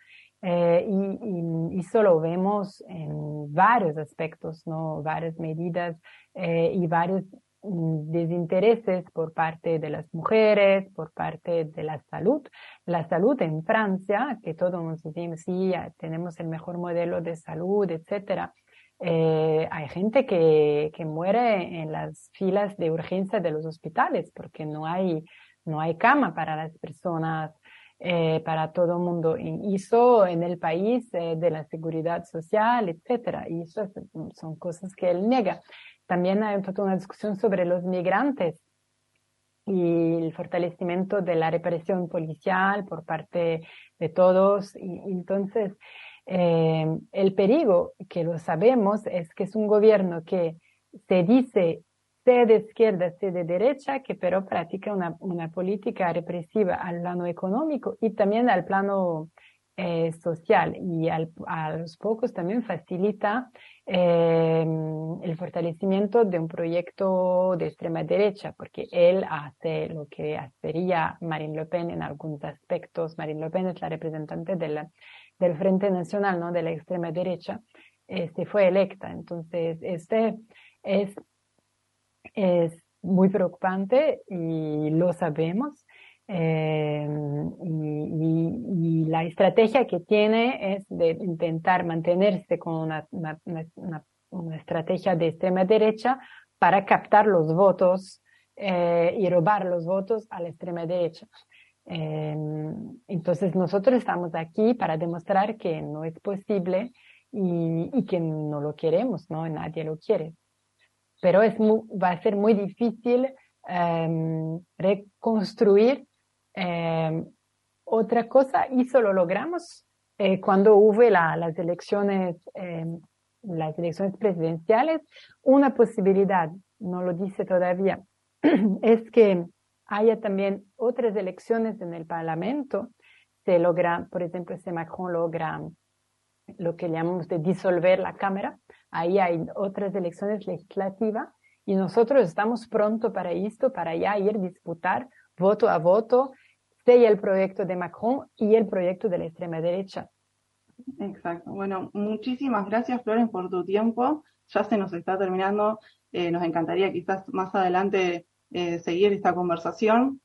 Eh, y, y, eso lo vemos en varios aspectos, ¿no? Varias medidas eh, y varios mm, desintereses por parte de las mujeres, por parte de la salud. La salud en Francia, que todos nos decimos, sí, tenemos el mejor modelo de salud, etcétera. Eh, hay gente que, que muere en las filas de urgencia de los hospitales porque no hay, no hay cama para las personas, eh, para todo el mundo. hizo en el país de la seguridad social, etcétera. Y eso son cosas que él niega. También hay toda una discusión sobre los migrantes y el fortalecimiento de la represión policial por parte de todos. Y, entonces, eh, el peligro, que lo sabemos, es que es un gobierno que se dice sea de izquierda, sea de derecha, que pero practica una, una política represiva al plano económico y también al plano eh, social y al, a los pocos también facilita eh, el fortalecimiento de un proyecto de extrema derecha, porque él hace lo que hacería Marine Le Pen en algunos aspectos. Marine Le Pen es la representante de la, del Frente Nacional, ¿no? de la extrema derecha. Este fue electa, entonces este es, es muy preocupante y lo sabemos. Eh, y, la estrategia que tiene es de intentar mantenerse con una, una, estrategia de extrema derecha para captar los votos eh, y robar los votos a la extrema derecha. Eh, entonces nosotros estamos aquí para demostrar que no es posible y, y que no lo queremos, ¿no? Nadie lo quiere. Pero es va a ser muy difícil reconstruir eh, otra cosa, y solo logramos eh, cuando hubo las elecciones, eh, las elecciones presidenciales, una posibilidad, no lo dice todavía, [clears throat] es que haya también otras elecciones en el Parlamento. Se logra, por ejemplo, si Macron logra lo que llamamos de disolver la Cámara, ahí hay otras elecciones legislativas y nosotros estamos pronto para esto, para ya ir disputar voto a voto sea el proyecto de Macron y el proyecto de la extrema derecha. Exacto. Bueno, muchísimas gracias, Flores, por tu tiempo. Ya se nos está terminando. Eh, nos encantaría quizás más adelante eh, seguir esta conversación.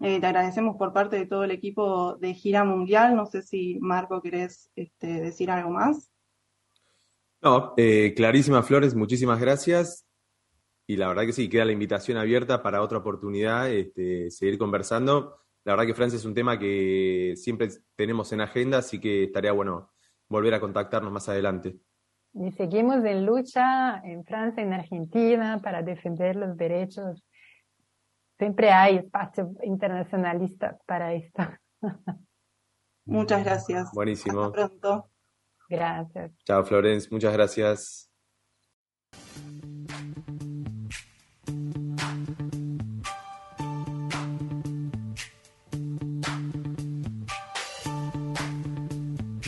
Eh, te agradecemos por parte de todo el equipo de Gira Mundial. No sé si, Marco, querés este, decir algo más. No, clarísima, Flores, muchísimas gracias. Y la verdad que sí, queda la invitación abierta para otra oportunidad, este, seguir conversando la verdad que Francia es un tema que siempre tenemos en agenda, así que estaría bueno volver a contactarnos más adelante. Y seguimos en lucha en Francia, en Argentina, para defender los derechos. Siempre hay espacio internacionalista para esto. Muchas gracias. Buenísimo. Hasta pronto. Gracias. Chao, Florence. Muchas gracias.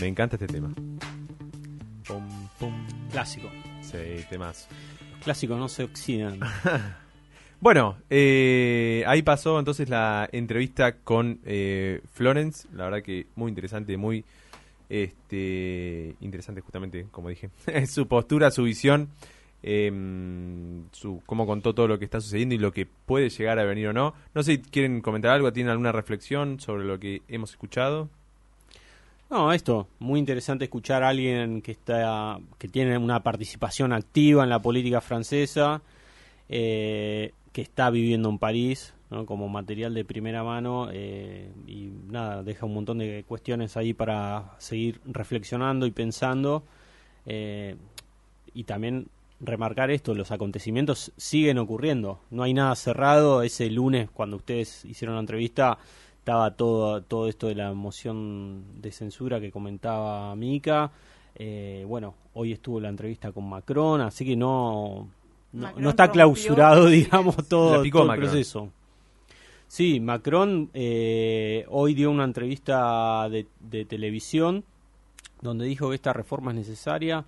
Me encanta este tema. Clásico. Sí, temas. Clásico, no se oxidan. [laughs] bueno, eh, ahí pasó entonces la entrevista con eh, Florence. La verdad que muy interesante, muy este interesante justamente, como dije. [laughs] su postura, su visión, em, su cómo contó todo lo que está sucediendo y lo que puede llegar a venir o no. No sé si quieren comentar algo, tienen alguna reflexión sobre lo que hemos escuchado. No, esto, muy interesante escuchar a alguien que está, que tiene una participación activa en la política francesa. Eh, que está viviendo en París, como material de primera mano eh, y nada, deja un montón de cuestiones ahí para seguir reflexionando y pensando eh, y también remarcar esto, los acontecimientos siguen ocurriendo, no hay nada cerrado, ese lunes cuando ustedes hicieron la entrevista estaba todo, todo esto de la moción de censura que comentaba Mica, eh, bueno, hoy estuvo la entrevista con Macron, así que no, no, está clausurado, [laughs] digamos, todo, el proceso. Sí, Macron eh, hoy dio una entrevista de, de, televisión donde dijo que esta reforma es necesaria.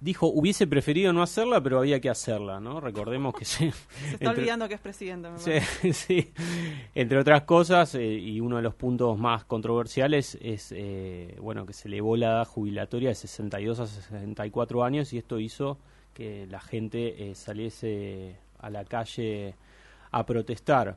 Dijo, hubiese preferido no hacerla, pero había que hacerla, ¿no? Recordemos que se... [laughs] se está olvidando que es presidente. sí, [laughs] sí, entre otras cosas, eh, y uno de los puntos más controversiales es, eh, bueno, que se elevó la edad jubilatoria de 62 a 64 años y esto hizo que la gente saliese a la calle a protestar.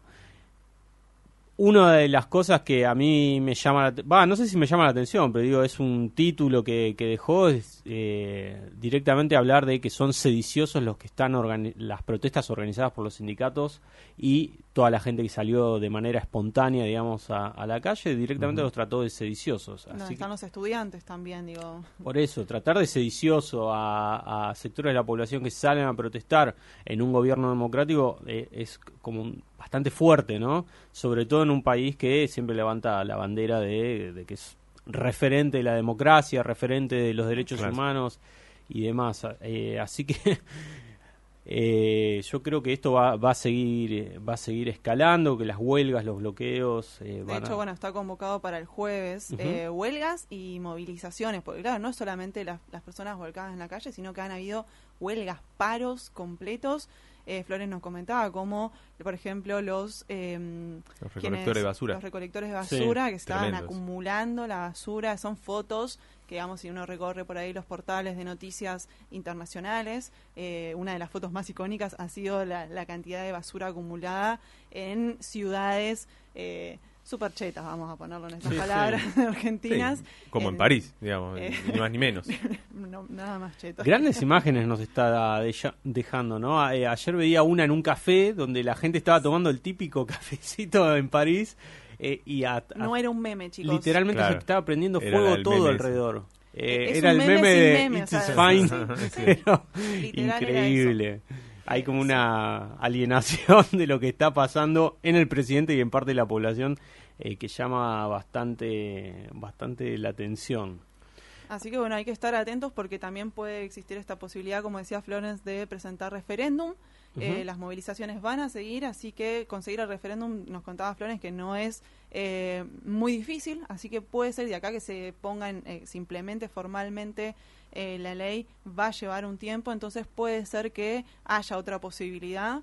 Una de las cosas que a mí me llama, va, no sé si me llama la atención, pero digo, es un título que, que dejó es, eh, directamente hablar de que son sediciosos los que están las protestas organizadas por los sindicatos y toda la gente que salió de manera espontánea, digamos, a, la calle, directamente los trató de sediciosos. Así están los estudiantes también, digo. Por eso, tratar de sedicioso a, sectores de la población que salen a protestar en un gobierno democrático eh, es como bastante fuerte, ¿no? Sobre todo en un país que siempre levanta la bandera de, que es referente de la democracia, referente de los derechos humanos y demás. Eh, así que [laughs] eh, yo creo que esto va, va, a seguir va a seguir escalando, que las huelgas, los bloqueos. Eh, de hecho, bueno, está convocado para el jueves eh, huelgas y movilizaciones, porque claro, no es solamente las, las personas volcadas en la calle, sino que han habido huelgas, paros completos eh, Flores nos comentaba cómo, por ejemplo, los, em, los recolectores de basura, los recolectores de basura que estaban acumulando la basura, son fotos que, digamos, si uno recorre por ahí los portales de noticias internacionales, eh, una de las fotos más icónicas ha sido la, la cantidad de basura acumulada en ciudades. Eh, super chetas, vamos a ponerlo en estas palabras [laughs] argentinas. como en, París, digamos, eh, ni más ni menos. [laughs] nada más chetas. Grandes imágenes nos está dejando, ¿no? Eh, ayer veía una en un café donde la gente estaba tomando el típico [laughs] cafecito en París. Eh, y no era un meme, chicos. Literalmente se estaba prendiendo fuego todo alrededor. era el meme, de It's Fine, increíble hay como una alienación de lo que está pasando en el presidente y en parte de la población eh, que llama bastante, bastante la atención. Así que bueno, hay que estar atentos porque también puede existir esta posibilidad, como decía Florence, de presentar referéndum. Eh, las movilizaciones van a seguir, así que conseguir el referéndum, nos contaba Flores, que no es eh, muy difícil, así que puede ser de acá que se pongan, eh, se implemente formalmente eh, la ley, va a llevar un tiempo, entonces puede ser que haya otra posibilidad.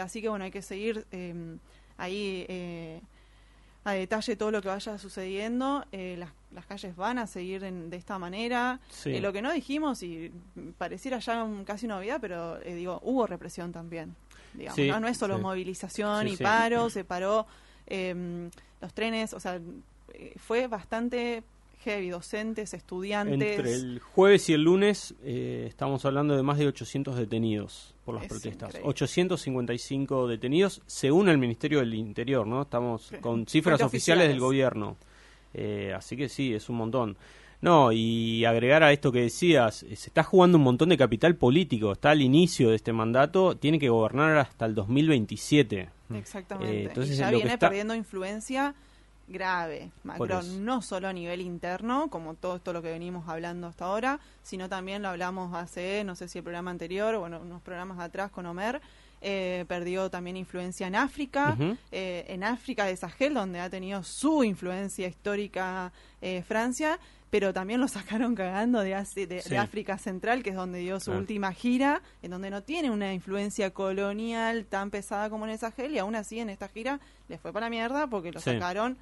así que bueno, hay que seguir ahí a detalle todo lo que vaya sucediendo. las, las, calles van a seguir de esta manera. lo que no dijimos, y pareciera ya casi una novedad, pero digo, hubo represión también. Digamos, ¿no? es solo movilización y paro, se paró eh, los trenes, o sea, eh, fue bastante heavy, docentes, estudiantes. Entre el jueves y el lunes eh, estamos hablando de más de 800 detenidos por las protestas. 855 detenidos según el Ministerio del Interior, ¿no? Estamos con cifras oficiales, del gobierno. Eh, así que sí, es un montón. No, y agregar a esto que decías, se está jugando un montón de capital político, está al inicio de este mandato, tiene que gobernar hasta el 2027. Exactamente. Eh, entonces, ya viene perdiendo influencia grave. Macron, no solo a nivel interno, como todo esto lo que venimos hablando hasta ahora, sino también lo hablamos hace, no sé si el programa anterior o bueno, unos programas atrás con Omer. Eh, perdió también influencia en África, eh, en África de Sahel, donde ha tenido su influencia histórica Francia, pero también lo sacaron cagando de, de, África Central, que es donde dio su última gira, en donde no tiene una influencia colonial tan pesada como en esa Sahel, y aún así en esta gira le fue para la mierda porque lo sacaron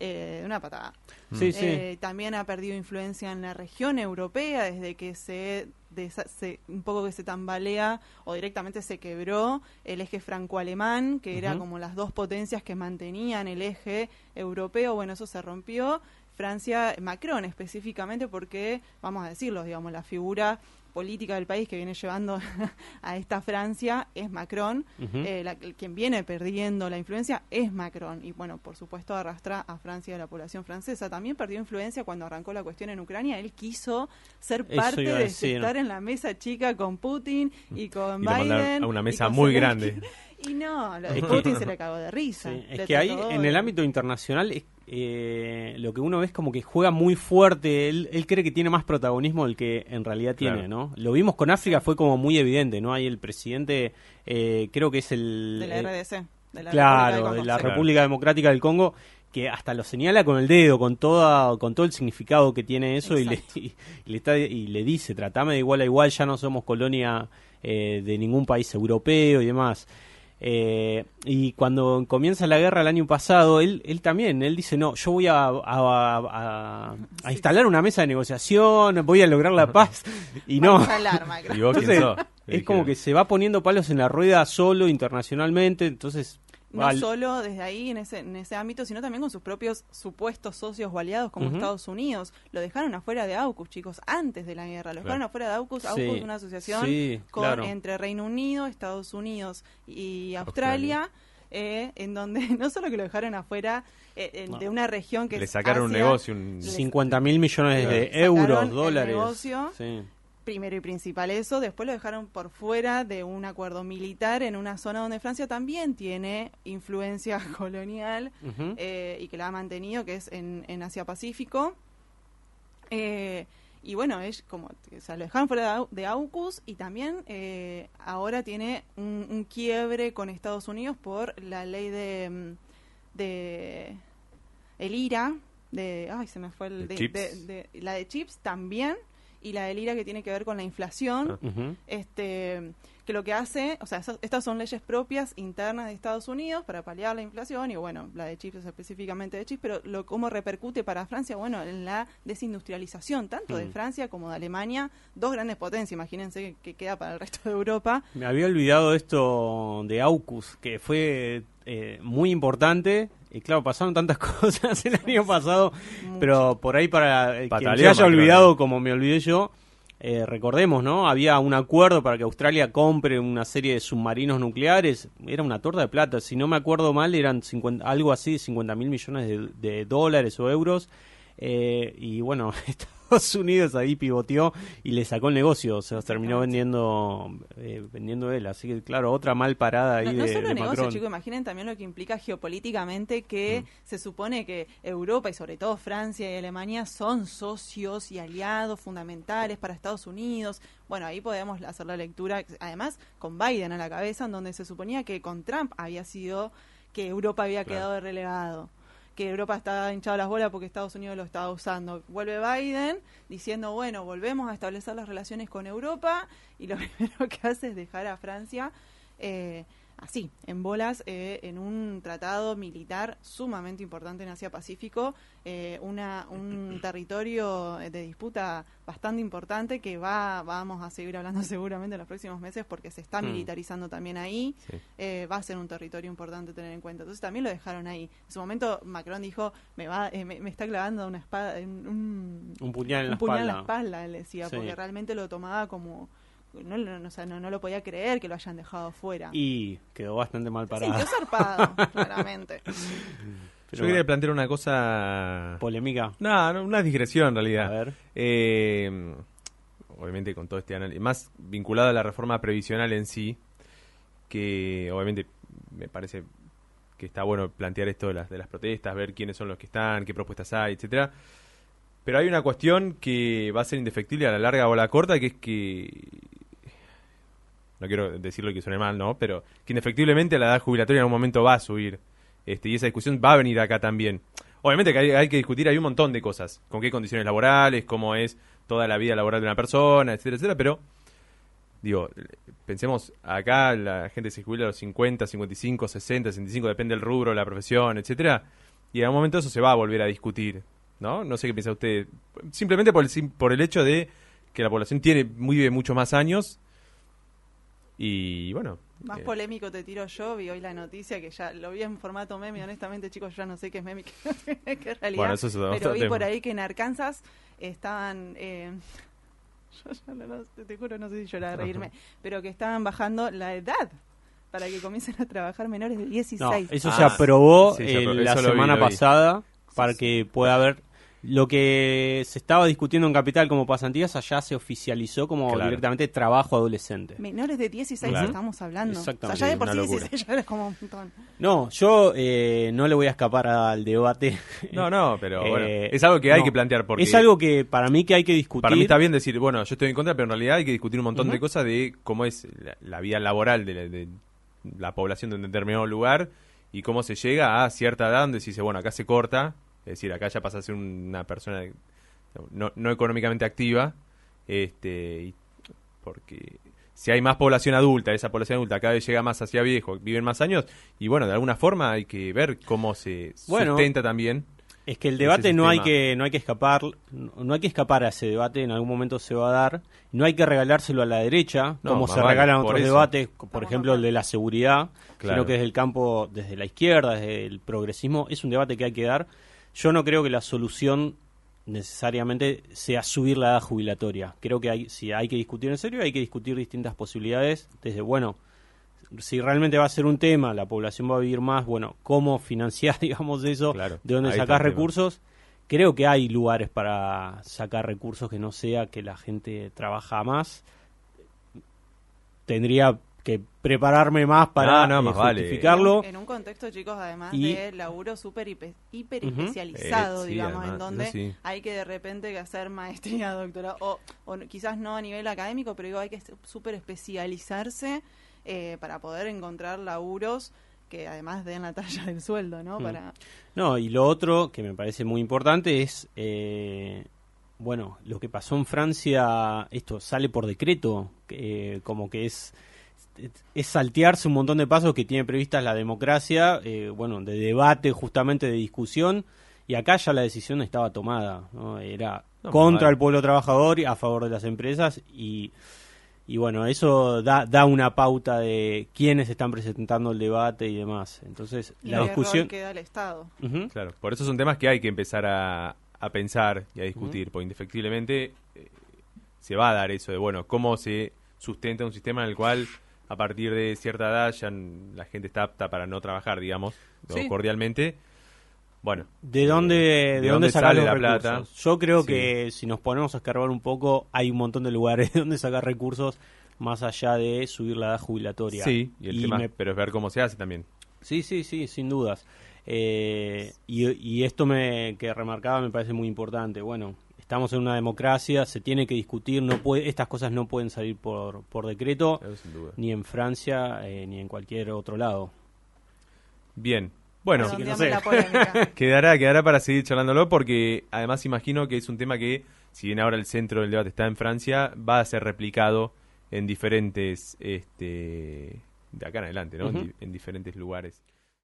eh, una patada. Sí, eh, también ha perdido influencia en la región europea desde que se, un poco que se tambalea o directamente se quebró el eje franco-alemán, que era como las dos potencias que mantenían el eje europeo. Bueno, eso se rompió Francia, Macron específicamente, porque, vamos a decirlo, digamos, la figura política del país que viene llevando [laughs] a esta Francia es Macron. Eh, quien viene perdiendo la influencia es Macron. Y bueno, por supuesto, arrastra a Francia y a la población francesa. También perdió influencia cuando arrancó la cuestión en Ucrania. Él quiso ser parte de estar en la mesa chica con Putin y con Biden. A una mesa muy grande. Y no, lo de [laughs] Putin se le cagó de risa. es que ahí, en el ámbito internacional, eh, lo que uno ve es como que juega muy fuerte. Él, cree que tiene más protagonismo del que en realidad tiene, ¿no? Lo vimos con África, fue como muy evidente, ¿no? Ahí el presidente, eh, creo que es el... De la RDC. De la claro, de la República Democrática del Congo que hasta lo señala con el dedo, con toda, con todo el significado que tiene eso y le, le, está, y le dice, tratame de igual a igual, ya no somos colonia eh, de ningún país europeo y demás. Eh, y cuando comienza la guerra el año pasado, él, él también, él dice, no, yo voy a, a, instalar una mesa de negociación, voy a lograr la paz. Y no. [laughs] es como que se va poniendo palos en la rueda solo internacionalmente, entonces no solo desde ahí en ese, en ese ámbito, sino también con sus propios supuestos socios o aliados como Estados Unidos. Lo dejaron afuera de AUKUS, chicos, antes de la guerra. Lo dejaron afuera de AUKUS. AUKUS es una asociación con, entre Reino Unido, Estados Unidos y Australia. Eh, en donde [laughs] no solo que lo dejaron afuera eh, de una región que le sacaron un negocio, un... 50 mil millones de euros, dólares. Negocio, sí primero y principal eso, después lo dejaron por fuera de un acuerdo militar en una zona donde Francia también tiene influencia [laughs] colonial eh, y que la ha mantenido, que es en, Asia Pacífico. Eh, y bueno, es como, o sea, lo dejaron fuera de, AUKUS y también eh, ahora tiene un, quiebre con Estados Unidos por la ley de, mm, de el IRA, de, ay, se me fue el, de, la de chips también y la del IRA que tiene que ver con la inflación, ah. este que lo que hace, o sea, estas son leyes propias internas de Estados Unidos para paliar la inflación y bueno, la de chips es específicamente de chips, pero lo cómo repercute para Francia, bueno, en la desindustrialización tanto de mm. Francia como de Alemania, dos grandes potencias, imagínense que, queda para el resto de Europa. Me había olvidado esto de AUKUS, que fue eh, muy importante y claro, pasaron tantas [laughs] cosas el año pasado, pero por ahí para que se haya olvidado como me olvidé yo, eh, recordemos, ¿no? Había un acuerdo para que Australia compre una serie de submarinos nucleares, era una torta de plata, si no me acuerdo mal eran 50, algo así, 50 mil millones de, de, dólares o euros, eh, y bueno, [laughs] Estados Unidos ahí pivoteó y le sacó el negocio, se terminó vendiendo eh, vendiendo él. Así que, claro, otra mal parada ahí no, no solo negocio, chicos, imaginen también lo que implica geopolíticamente que mm. se supone que Europa y sobre todo Francia y Alemania son socios y aliados fundamentales para Estados Unidos. Bueno, ahí podemos hacer la lectura, además con Biden a la cabeza, en donde se suponía que con Trump había sido que Europa había quedado relegado que Europa está hinchado las bolas porque Estados Unidos lo estaba usando. Vuelve Biden diciendo, bueno, volvemos a establecer las relaciones con Europa y lo [laughs] primero que hace es dejar a Francia eh, así, en bolas, eh, en un tratado militar sumamente importante en Asia-Pacífico, eh, una, un [coughs] territorio de disputa bastante importante que va vamos a seguir hablando [laughs] seguramente en los próximos meses porque se está mm. militarizando también ahí, eh, va a ser un territorio importante tener en cuenta. Entonces también lo dejaron ahí. En su momento Macron dijo, me va me, está clavando una espada, un, un puñal en, la, puñal espalda. en la espalda, él decía, porque realmente lo tomaba como no, no, no, lo podía creer que lo hayan dejado fuera. Y quedó bastante mal parado. Sí, zarpado, [laughs] claramente. Yo quería plantear una cosa... ¿Polémica? No, una digresión en realidad. A ver. Eh, obviamente con todo este análisis, más vinculado a la reforma previsional en sí, que obviamente me parece que está bueno plantear esto de las, de las protestas, ver quiénes son los que están, qué propuestas hay, etcétera. Pero hay una cuestión que va a ser indefectible a la larga o a la corta, que es que no quiero decirlo que suene mal, ¿no? Pero que indefectiblemente la edad jubilatoria en algún momento va a subir. Este, y esa discusión va a venir acá también. Obviamente que hay, que discutir, hay un montón de cosas. Con qué condiciones laborales, cómo es toda la vida laboral de una persona, etcétera, etcétera. Pero, digo, pensemos, acá la gente se jubila a los 50, 55, 60, 65, depende del rubro, la profesión, etcétera. Y en algún momento eso se va a volver a discutir, ¿no? No sé qué piensa usted. Simplemente por el, por el hecho de que la población tiene, vive muchos más años y bueno. Más eh, polémico te tiro yo, vi hoy la noticia que ya lo vi en formato meme, honestamente chicos, yo ya no sé qué es meme, [laughs] qué, realidad. Bueno, eso es pero vi por ahí que en Arkansas estaban... Eh, [laughs] yo, no, te juro, no sé si llorar, reírme, pero que estaban bajando la edad para que comiencen a trabajar menores de 16. eso se aprobó la semana pasada para que pueda haber lo que se estaba discutiendo en Capital como pasantías, allá se oficializó como directamente trabajo adolescente. Menores de 16 estamos hablando. Exactamente. allá de por sí 16 ya como un montón. No, yo eh, no le voy a escapar al debate. [laughs] No, no, pero bueno, eh, es algo que hay que plantear. Porque es algo que para mí que hay que discutir. Para mí está bien decir, bueno, yo estoy en contra, pero en realidad hay que discutir un montón de cosas de cómo es la, vida laboral de la, de la población de un determinado lugar y cómo se llega a cierta edad donde se dice, bueno, acá se corta es decir, acá ya pasa a ser una persona no, no económicamente activa, este, porque si hay más población adulta, esa población adulta cada vez llega más hacia viejo, viven más años, y bueno, de alguna forma hay que ver cómo se sustenta también. Es que el debate no hay que no hay que escapar, no hay que escapar a ese debate, en algún momento se va a dar. No hay que regalárselo a la derecha, como se regalan otros debates, por ejemplo el de la seguridad, sino que desde el campo, desde la izquierda, desde el progresismo, es un debate que hay que dar yo no creo que la solución necesariamente sea subir la edad jubilatoria. Creo que hay, si hay que discutir en serio, hay que discutir distintas posibilidades. Desde, bueno, si realmente va a ser un tema, la población va a vivir más, bueno, cómo financiar, [laughs] digamos, eso, de dónde sacar recursos. Creo que hay lugares para sacar recursos que no sea que la gente trabaja más. Tendría que prepararme más para no, justificarlo. En, un contexto, chicos, además de laburo súper hiper, especializado, eh, digamos, en donde hay que de repente hacer maestría, [laughs] doctorado, o, quizás no a nivel académico, pero digo, hay que súper especializarse eh, para poder encontrar laburos que además den la talla [laughs] del sueldo, ¿no? Para... No, y lo otro que me parece muy importante es... Eh, bueno, lo que pasó en Francia, esto sale por decreto, como que es es saltearse un montón de pasos que tiene previstas la democracia, eh, bueno, de debate, justamente de discusión, y acá ya la decisión estaba tomada, era contra el pueblo trabajador y a favor de las empresas, y, y bueno, eso da, da una pauta de quiénes están presentando el debate y demás. Entonces, la discusión... que da el Estado. Claro, por eso son temas que hay que empezar a, a pensar y a discutir, porque indefectiblemente eh, se va a dar eso de, bueno, cómo se sustenta un sistema en el cual a partir de cierta edad ya la gente está apta para no trabajar, digamos, cordialmente. Bueno, ¿de dónde, eh, de, dónde, sale la plata? Yo creo que si nos ponemos a escarbar un poco, hay un montón de lugares de [laughs] donde sacar recursos más allá de subir la edad jubilatoria. Sí, y el tema, pero es ver cómo se hace también. Sí, sí, sí, sin dudas. Eh, y, y, esto me, que remarcaba me parece muy importante. Bueno, estamos en una democracia, se tiene que discutir, no puede, estas cosas no pueden salir por, por decreto, ni en Francia eh, ni en cualquier otro lado. Bien, bueno, [laughs] quedará, quedará para seguir charlándolo porque además imagino que es un tema que, si bien ahora el centro del debate está en Francia, va a ser replicado en diferentes, este, de acá en adelante, ¿no? en diferentes lugares.